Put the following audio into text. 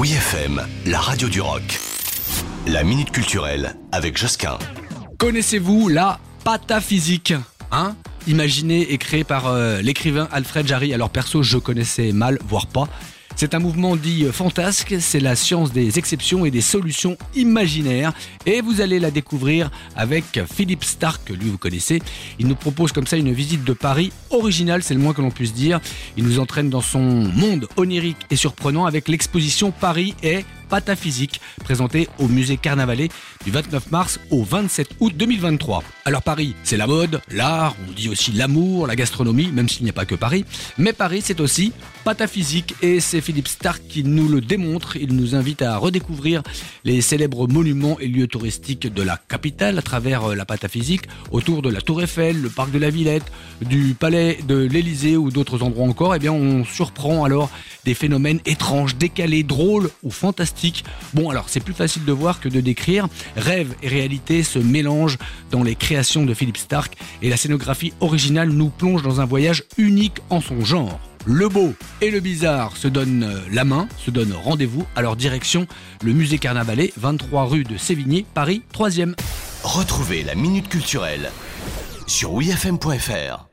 Oui FM, la radio du rock. La minute culturelle avec Josquin. Connaissez-vous la pataphysique Hein? Imaginée et créée par euh, l'écrivain Alfred Jarry. Alors perso, je connaissais mal, voire pas. C'est un mouvement dit fantasque, c'est la science des exceptions et des solutions imaginaires. Et vous allez la découvrir avec Philippe Stark, lui vous connaissez. Il nous propose comme ça une visite de Paris originale, c'est le moins que l'on puisse dire. Il nous entraîne dans son monde onirique et surprenant avec l'exposition Paris est pataphysique, présentée au musée Carnavalet du 29 mars au 27 août 2023. Alors Paris, c'est la mode, l'art, on dit aussi l'amour, la gastronomie, même s'il n'y a pas que Paris. Mais Paris, c'est aussi pataphysique et c'est Philippe Stark qui nous le démontre. Il nous invite à redécouvrir les célèbres monuments et lieux touristiques de la capitale à travers la pataphysique, autour de la Tour Eiffel, le parc de la Villette, du palais de l'Élysée ou d'autres endroits encore. Eh bien, on surprend alors des phénomènes étranges, décalés, drôles ou fantastiques. Bon, alors c'est plus facile de voir que de décrire. Rêve et réalité se mélangent dans les créations de Philippe Stark et la scénographie originale nous plonge dans un voyage unique en son genre. Le beau et le bizarre se donnent la main, se donnent rendez-vous à leur direction, le musée Carnavalet, 23 rue de Sévigné, Paris 3e. Retrouvez la minute culturelle sur wifm.fr.